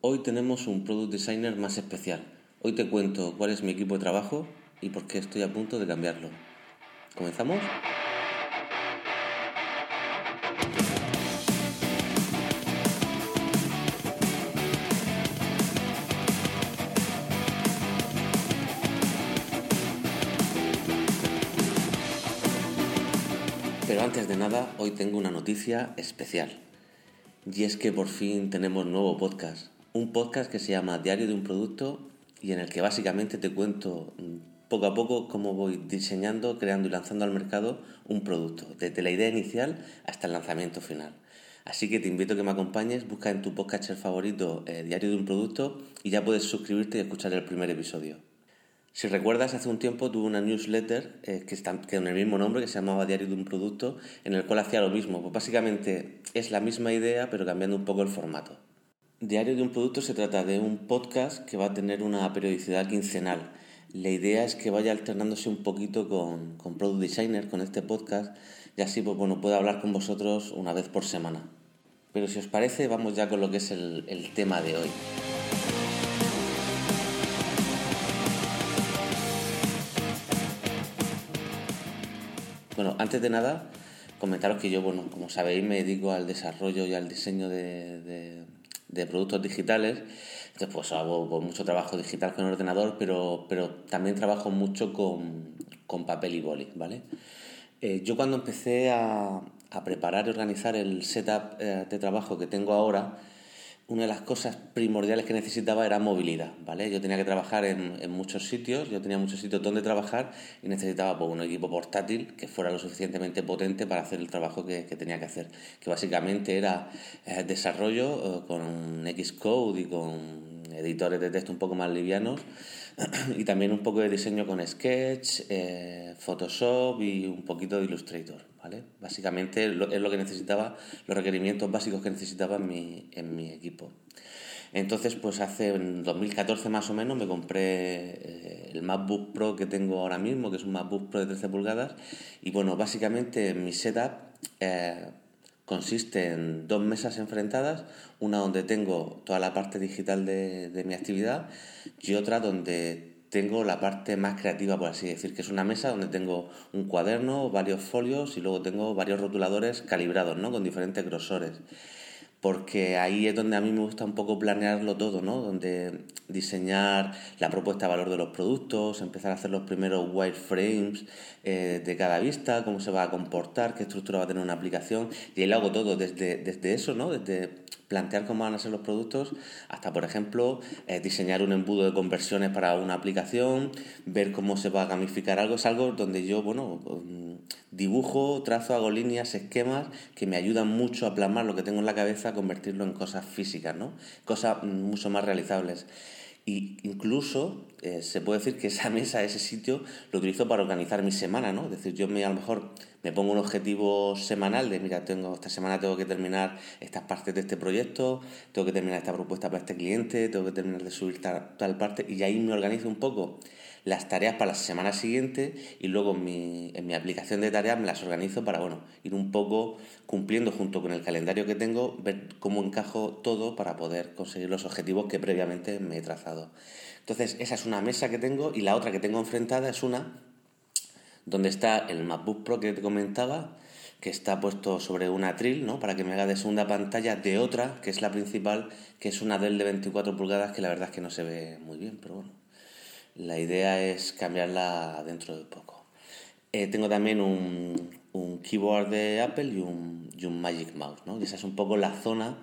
Hoy tenemos un product designer más especial. Hoy te cuento cuál es mi equipo de trabajo y por qué estoy a punto de cambiarlo. ¿Comenzamos? Pero antes de nada, hoy tengo una noticia especial. Y es que por fin tenemos nuevo podcast. Un podcast que se llama Diario de un Producto y en el que básicamente te cuento poco a poco cómo voy diseñando, creando y lanzando al mercado un producto, desde la idea inicial hasta el lanzamiento final. Así que te invito a que me acompañes, busca en tu podcast favorito eh, Diario de un Producto y ya puedes suscribirte y escuchar el primer episodio. Si recuerdas, hace un tiempo tuve una newsletter eh, que, está, que con el mismo nombre, que se llamaba Diario de un Producto, en el cual hacía lo mismo. Pues básicamente es la misma idea, pero cambiando un poco el formato. Diario de un Producto se trata de un podcast que va a tener una periodicidad quincenal. La idea es que vaya alternándose un poquito con, con Product Designer, con este podcast, y así pues, bueno, pueda hablar con vosotros una vez por semana. Pero si os parece, vamos ya con lo que es el, el tema de hoy. Bueno, antes de nada, comentaros que yo, bueno, como sabéis, me dedico al desarrollo y al diseño de, productos digitales. Entonces, pues hago mucho trabajo digital con ordenador, pero, pero también trabajo mucho con, papel y boli, ¿vale? Eh, yo cuando empecé a, a, preparar y organizar el setup eh, de trabajo que tengo ahora, una de las cosas primordiales que necesitaba era movilidad, ¿vale? Yo tenía que trabajar en, muchos sitios, yo tenía muchos sitios donde trabajar y necesitaba pues, un equipo portátil que fuera lo suficientemente potente para hacer el trabajo que, tenía que hacer, que básicamente era eh, desarrollo eh, con Xcode y con editores de texto un poco más livianos y también un poco de diseño con Sketch, eh, Photoshop y un poquito de Illustrator, ¿vale? Básicamente es lo que necesitaba, los requerimientos básicos que necesitaba en mi, en mi equipo. Entonces, pues hace en 2014 más o menos me compré eh, el MacBook Pro que tengo ahora mismo, que es un MacBook Pro de 13 pulgadas, y bueno, básicamente mi setup eh, consiste en dos mesas enfrentadas, una donde tengo toda la parte digital de, mi actividad y otra donde tengo la parte más creativa, por así decir, que es una mesa donde tengo un cuaderno, varios folios y luego tengo varios rotuladores calibrados, ¿no? Con diferentes grosores porque ahí es donde a mí me gusta un poco planearlo todo, ¿no? Donde diseñar la propuesta de valor de los productos, empezar a hacer los primeros wireframes eh, de cada vista, cómo se va a comportar, qué estructura va a tener una aplicación, y ahí lo hago todo desde, desde eso, ¿no? Desde plantear cómo van a ser los productos hasta, por ejemplo, eh, diseñar un embudo de conversiones para una aplicación, ver cómo se va a gamificar algo, es algo donde yo, bueno, dibujo, trazo, hago líneas, esquemas que me ayudan mucho a plasmar lo que tengo en la cabeza, convertirlo en cosas físicas, ¿no? Cosas mucho más realizables. Y incluso eh, se puede decir que esa mesa, ese sitio, lo utilizo para organizar mi semana, ¿no? Es decir, yo me, a lo mejor me pongo un objetivo semanal de, mira, tengo esta semana tengo que terminar estas partes de este proyecto, tengo que terminar esta propuesta para este cliente, tengo que terminar de subir tal parte, y ahí me organizo un poco las tareas para la semana siguiente y luego en mi, en mi aplicación de tareas me las organizo para bueno, ir un poco cumpliendo junto con el calendario que tengo, ver cómo encajo todo para poder conseguir los objetivos que previamente me he trazado. Entonces, esa es una mesa que tengo y la otra que tengo enfrentada es una donde está el MacBook Pro que te comentaba, que está puesto sobre una atril, ¿no? Para que me haga de segunda pantalla de otra, que es la principal, que es una Dell de 24 pulgadas, que la verdad es que no se ve muy bien, pero bueno. La idea es cambiarla dentro de poco. Eh, tengo también un, un, keyboard de Apple y un, y un, Magic Mouse, ¿no? Esa es un poco la zona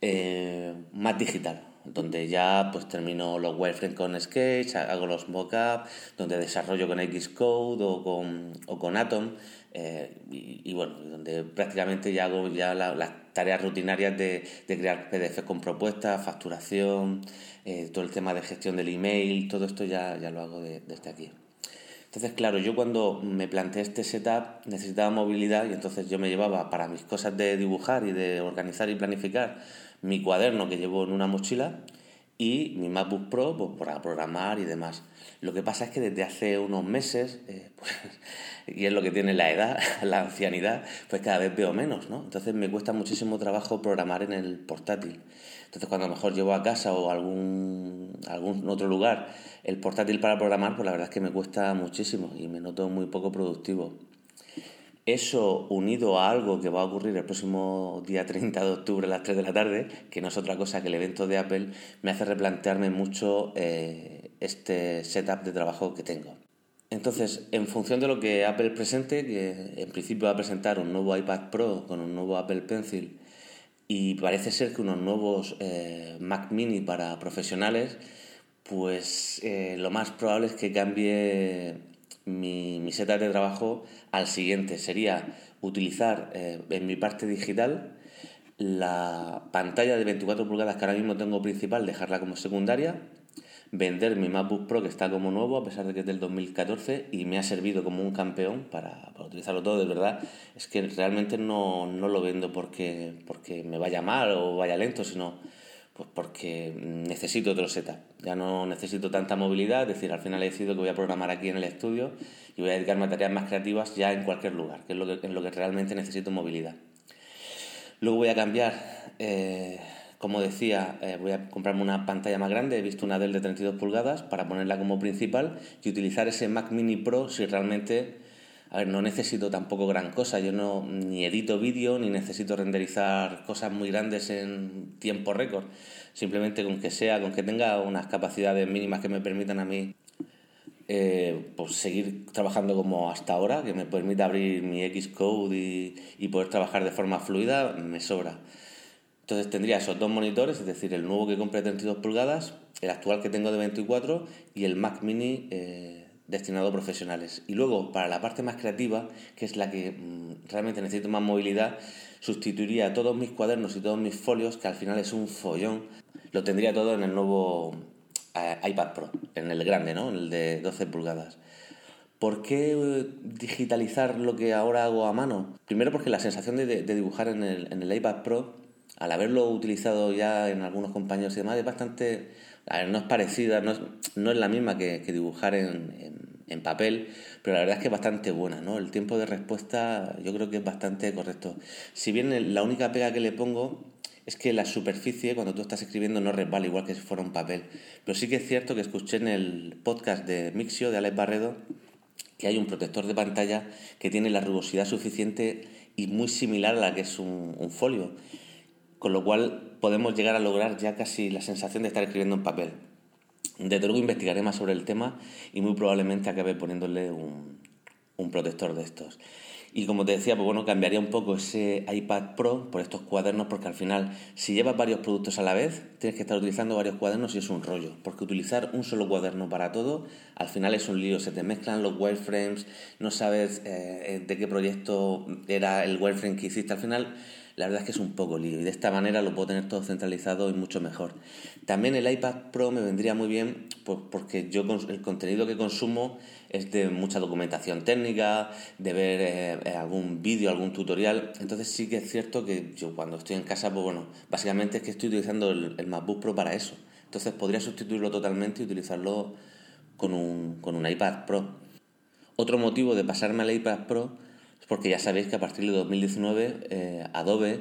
eh, más digital, donde ya pues termino los wireframes con Sketch, hago los mockups, donde desarrollo con Xcode o con, o con Atom, eh, y, bueno, donde prácticamente ya hago ya las tareas rutinarias de, de crear PDF con propuestas, facturación, eh, todo el tema de gestión del email, todo esto ya, ya lo hago desde aquí. Entonces, claro, yo cuando me planteé este setup necesitaba movilidad y entonces yo me llevaba para mis cosas de dibujar y de organizar y planificar mi cuaderno que llevo en una mochila y mi MacBook Pro pues, para programar y demás. Lo que pasa es que desde hace unos meses, eh, pues, y es lo que tiene la edad, la ancianidad, pues cada vez veo menos, ¿no? Entonces me cuesta muchísimo trabajo programar en el portátil. Entonces cuando a lo mejor llevo a casa o a algún, algún otro lugar el portátil para programar, pues la verdad es que me cuesta muchísimo y me noto muy poco productivo. Eso unido a algo que va a ocurrir el próximo día 30 de octubre a las 3 de la tarde, que no es otra cosa que el evento de Apple, me hace replantearme mucho eh, este setup de trabajo que tengo. Entonces, en función de lo que Apple presente, que en principio va a presentar un nuevo iPad Pro con un nuevo Apple Pencil y parece ser que unos nuevos eh, Mac mini para profesionales, pues eh, lo más probable es que cambie mi, mi setup de trabajo al siguiente. Sería utilizar eh, en mi parte digital la pantalla de 24 pulgadas que ahora mismo tengo principal, dejarla como secundaria, vender mi MacBook Pro que está como nuevo a pesar de que es del 2014 y me ha servido como un campeón para, utilizarlo todo, de verdad. Es que realmente no, no lo vendo porque, porque me vaya mal o vaya lento, sino pues porque necesito otro setup. Ya no necesito tanta movilidad, es decir, al final he decidido que voy a programar aquí en el estudio y voy a dedicarme a tareas más creativas ya en cualquier lugar, que es lo que, en lo que realmente necesito movilidad. Luego voy a cambiar, eh, como decía, eh, voy a comprarme una pantalla más grande, he visto una Dell de 32 pulgadas para ponerla como principal y utilizar ese Mac Mini Pro si realmente no necesito tampoco gran cosa, yo no ni edito vídeo ni necesito renderizar cosas muy grandes en tiempo récord. Simplemente con que sea, con que tenga unas capacidades mínimas que me permitan a mí eh, pues seguir trabajando como hasta ahora, que me permita abrir mi Xcode y, y poder trabajar de forma fluida, me sobra. Entonces tendría esos dos monitores, es decir, el nuevo que compré de 32 pulgadas, el actual que tengo de 24 y el Mac Mini eh, destinado a profesionales. Y luego, para la parte más creativa, que es la que mm, realmente necesito más movilidad, sustituiría todos mis cuadernos y todos mis folios, que al final es un follón, lo tendría todo en el nuevo eh, iPad Pro, en el grande, ¿no? En el de 12 pulgadas. ¿Por qué eh, digitalizar lo que ahora hago a mano? Primero porque la sensación de, dibujar en el, en el iPad Pro, al haberlo utilizado ya en algunos compañeros y demás, es bastante no es parecida, no es, no es la misma que, dibujar en, papel, pero la verdad es que es bastante buena, ¿no? El tiempo de respuesta yo creo que es bastante correcto. Si bien la única pega que le pongo es que la superficie cuando tú estás escribiendo no resbala igual que si fuera un papel. Pero sí que es cierto que escuché en el podcast de Mixio, de Alex Barredo, que hay un protector de pantalla que tiene la rugosidad suficiente y muy similar a la que es un folio con lo cual podemos llegar a lograr ya casi la sensación de estar escribiendo en papel. Desde luego investigaré más sobre el tema y muy probablemente acabe poniéndole un, protector de estos. Y como te decía, pues bueno, cambiaría un poco ese iPad Pro por estos cuadernos porque al final, si llevas varios productos a la vez, tienes que estar utilizando varios cuadernos y es un rollo. Porque utilizar un solo cuaderno para todo, al final es un lío. Se te mezclan los wireframes, no sabes eh, de qué proyecto era el wireframe que hiciste. Al final la verdad es que es un poco lío y de esta manera lo puedo tener todo centralizado y mucho mejor. También el iPad Pro me vendría muy bien porque yo el contenido que consumo es de mucha documentación técnica, de ver eh, eh, algún vídeo, algún tutorial. Entonces sí que es cierto que yo cuando estoy en casa, pues bueno, básicamente es que estoy utilizando el, el MacBook Pro para eso. Entonces podría sustituirlo totalmente y utilizarlo con un, con un iPad Pro. Otro motivo de pasarme al iPad Pro porque ya sabéis que a partir de 2019 eh, Adobe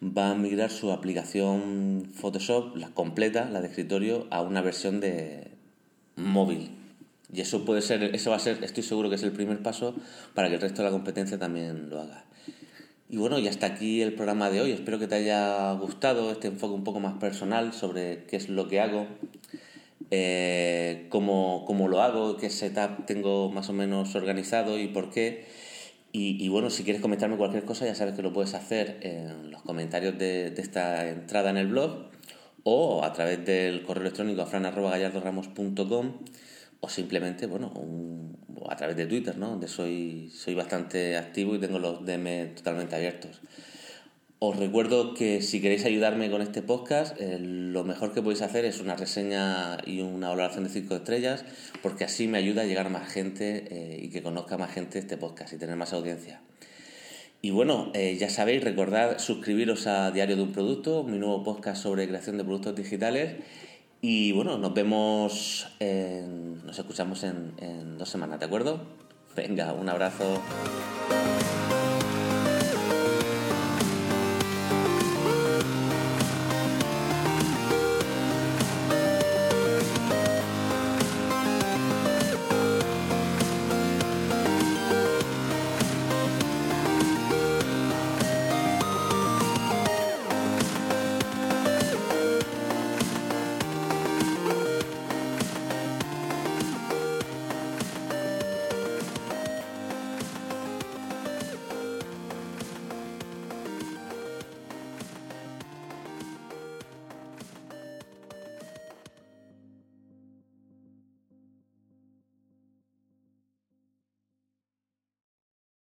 va a migrar su aplicación Photoshop, la completa, la de escritorio, a una versión de móvil. Y eso puede ser, eso va a ser, estoy seguro que es el primer paso para que el resto de la competencia también lo haga. Y bueno, y hasta aquí el programa de hoy. Espero que te haya gustado este enfoque un poco más personal sobre qué es lo que hago, eh, cómo, cómo lo hago, qué setup tengo más o menos organizado y por qué. Y, bueno, si quieres comentarme cualquier cosa, ya sabes que lo puedes hacer en los comentarios de, esta entrada en el blog o a través del correo electrónico a fran.gallardoramos.com o simplemente, bueno, a través de Twitter, ¿no? Donde soy, soy bastante activo y tengo los DM totalmente abiertos. Os recuerdo que si queréis ayudarme con este podcast, eh, lo mejor que podéis hacer es una reseña y una valoración de 5 estrellas, porque así me ayuda a llegar a más gente eh, y que conozca más gente este podcast y tener más audiencia. Y bueno, eh, ya sabéis, recordad suscribiros a Diario de un Producto, mi nuevo podcast sobre creación de productos digitales. Y bueno, nos vemos, en, nos escuchamos en, en dos semanas, ¿de acuerdo? Venga, un abrazo.